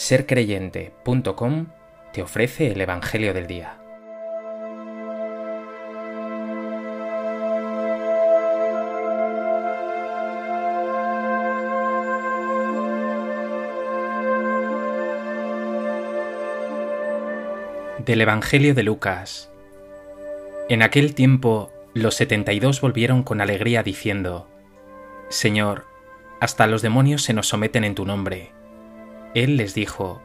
sercreyente.com te ofrece el Evangelio del Día. Del Evangelio de Lucas. En aquel tiempo los setenta y dos volvieron con alegría diciendo, Señor, hasta los demonios se nos someten en tu nombre. Él les dijo,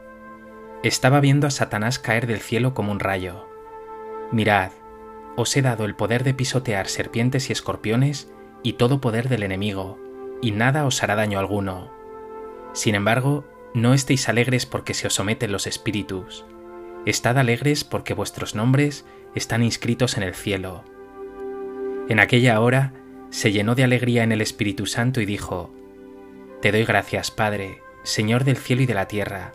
Estaba viendo a Satanás caer del cielo como un rayo. Mirad, os he dado el poder de pisotear serpientes y escorpiones y todo poder del enemigo, y nada os hará daño alguno. Sin embargo, no estéis alegres porque se os someten los espíritus. Estad alegres porque vuestros nombres están inscritos en el cielo. En aquella hora se llenó de alegría en el Espíritu Santo y dijo, Te doy gracias, Padre, Señor del cielo y de la tierra,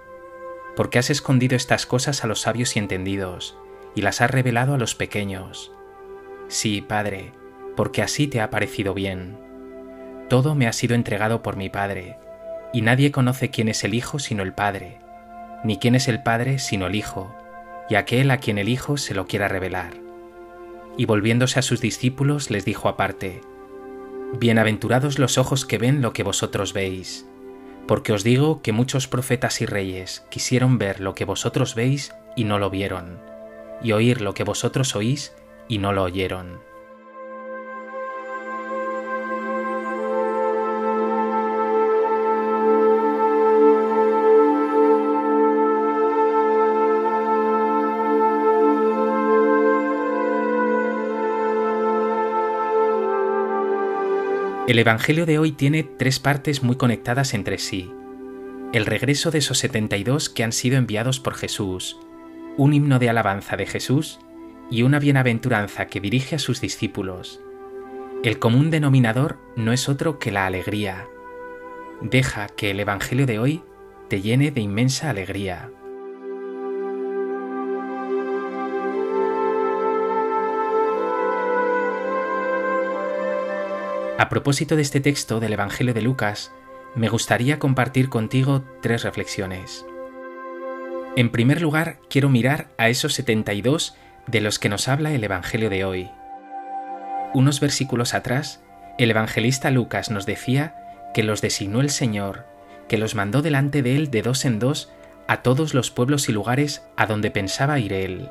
porque has escondido estas cosas a los sabios y entendidos, y las has revelado a los pequeños. Sí, Padre, porque así te ha parecido bien. Todo me ha sido entregado por mi Padre, y nadie conoce quién es el Hijo sino el Padre, ni quién es el Padre sino el Hijo, y aquel a quien el Hijo se lo quiera revelar. Y volviéndose a sus discípulos les dijo aparte, Bienaventurados los ojos que ven lo que vosotros veis porque os digo que muchos profetas y reyes quisieron ver lo que vosotros veis y no lo vieron, y oír lo que vosotros oís y no lo oyeron. El Evangelio de hoy tiene tres partes muy conectadas entre sí. El regreso de esos 72 que han sido enviados por Jesús, un himno de alabanza de Jesús y una bienaventuranza que dirige a sus discípulos. El común denominador no es otro que la alegría. Deja que el Evangelio de hoy te llene de inmensa alegría. A propósito de este texto del Evangelio de Lucas, me gustaría compartir contigo tres reflexiones. En primer lugar, quiero mirar a esos 72 de los que nos habla el Evangelio de hoy. Unos versículos atrás, el evangelista Lucas nos decía que los designó el Señor, que los mandó delante de él de dos en dos a todos los pueblos y lugares a donde pensaba ir él.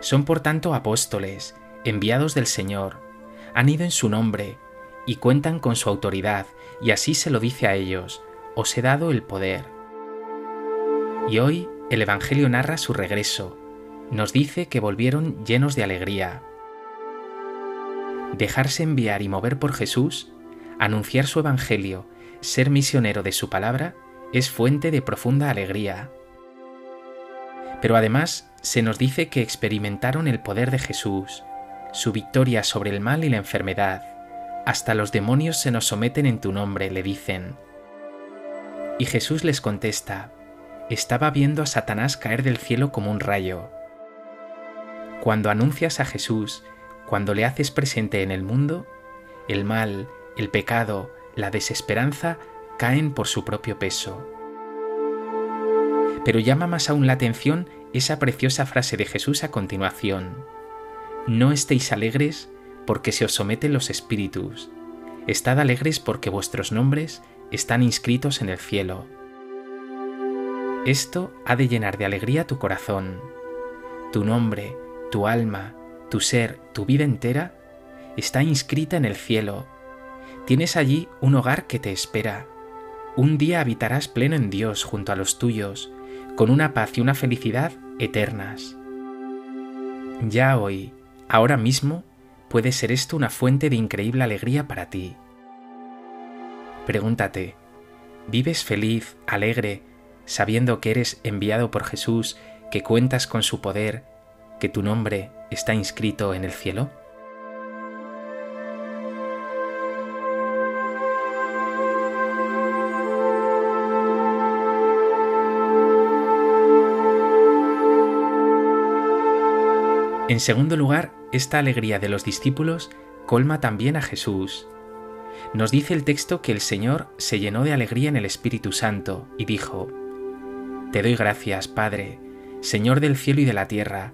Son por tanto apóstoles, enviados del Señor, han ido en su nombre y cuentan con su autoridad, y así se lo dice a ellos, os he dado el poder. Y hoy el Evangelio narra su regreso, nos dice que volvieron llenos de alegría. Dejarse enviar y mover por Jesús, anunciar su Evangelio, ser misionero de su palabra, es fuente de profunda alegría. Pero además se nos dice que experimentaron el poder de Jesús, su victoria sobre el mal y la enfermedad. Hasta los demonios se nos someten en tu nombre, le dicen. Y Jesús les contesta, estaba viendo a Satanás caer del cielo como un rayo. Cuando anuncias a Jesús, cuando le haces presente en el mundo, el mal, el pecado, la desesperanza caen por su propio peso. Pero llama más aún la atención esa preciosa frase de Jesús a continuación. No estéis alegres porque se os someten los espíritus. Estad alegres porque vuestros nombres están inscritos en el cielo. Esto ha de llenar de alegría tu corazón. Tu nombre, tu alma, tu ser, tu vida entera está inscrita en el cielo. Tienes allí un hogar que te espera. Un día habitarás pleno en Dios junto a los tuyos, con una paz y una felicidad eternas. Ya hoy, Ahora mismo puede ser esto una fuente de increíble alegría para ti. Pregúntate, ¿vives feliz, alegre, sabiendo que eres enviado por Jesús, que cuentas con su poder, que tu nombre está inscrito en el cielo? En segundo lugar, esta alegría de los discípulos colma también a Jesús. Nos dice el texto que el Señor se llenó de alegría en el Espíritu Santo y dijo, Te doy gracias, Padre, Señor del cielo y de la tierra,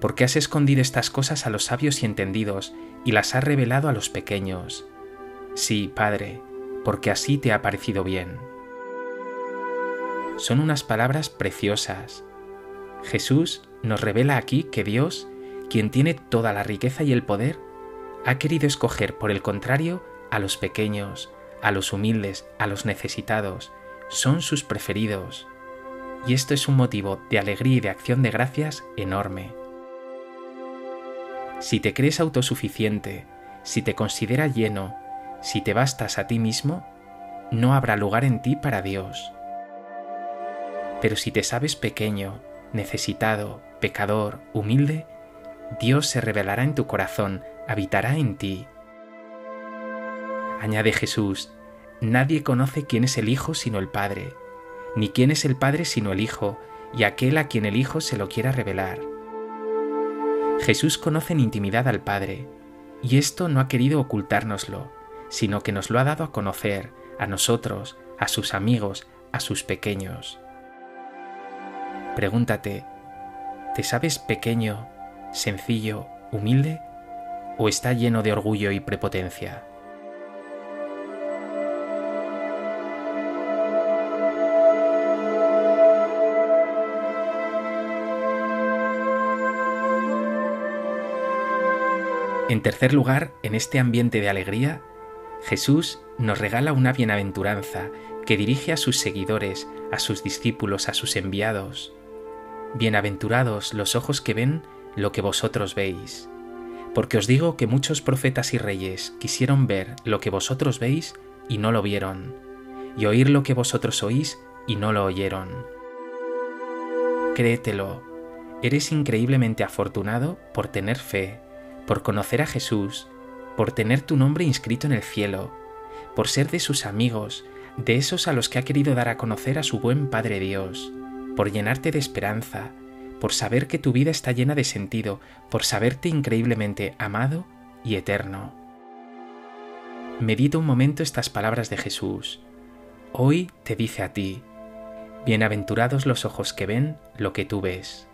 porque has escondido estas cosas a los sabios y entendidos y las has revelado a los pequeños. Sí, Padre, porque así te ha parecido bien. Son unas palabras preciosas. Jesús nos revela aquí que Dios, quien tiene toda la riqueza y el poder, ha querido escoger, por el contrario, a los pequeños, a los humildes, a los necesitados, son sus preferidos. Y esto es un motivo de alegría y de acción de gracias enorme. Si te crees autosuficiente, si te consideras lleno, si te bastas a ti mismo, no habrá lugar en ti para Dios. Pero si te sabes pequeño, necesitado, pecador, humilde, Dios se revelará en tu corazón, habitará en ti. Añade Jesús, nadie conoce quién es el Hijo sino el Padre, ni quién es el Padre sino el Hijo, y aquel a quien el Hijo se lo quiera revelar. Jesús conoce en intimidad al Padre, y esto no ha querido ocultárnoslo, sino que nos lo ha dado a conocer, a nosotros, a sus amigos, a sus pequeños. Pregúntate, ¿te sabes pequeño, sencillo, humilde? ¿O está lleno de orgullo y prepotencia? En tercer lugar, en este ambiente de alegría, Jesús nos regala una bienaventuranza que dirige a sus seguidores, a sus discípulos, a sus enviados. Bienaventurados los ojos que ven lo que vosotros veis. Porque os digo que muchos profetas y reyes quisieron ver lo que vosotros veis y no lo vieron, y oír lo que vosotros oís y no lo oyeron. Créetelo, eres increíblemente afortunado por tener fe, por conocer a Jesús, por tener tu nombre inscrito en el cielo, por ser de sus amigos, de esos a los que ha querido dar a conocer a su buen Padre Dios, por llenarte de esperanza, por saber que tu vida está llena de sentido, por saberte increíblemente amado y eterno. Medita un momento estas palabras de Jesús. Hoy te dice a ti, Bienaventurados los ojos que ven lo que tú ves.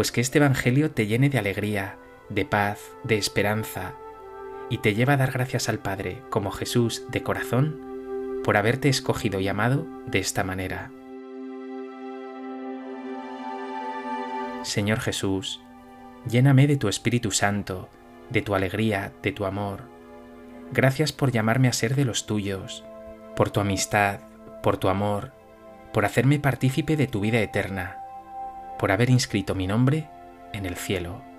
pues que este Evangelio te llene de alegría, de paz, de esperanza, y te lleva a dar gracias al Padre, como Jesús, de corazón, por haberte escogido y amado de esta manera. Señor Jesús, lléname de tu Espíritu Santo, de tu alegría, de tu amor. Gracias por llamarme a ser de los tuyos, por tu amistad, por tu amor, por hacerme partícipe de tu vida eterna por haber inscrito mi nombre en el cielo.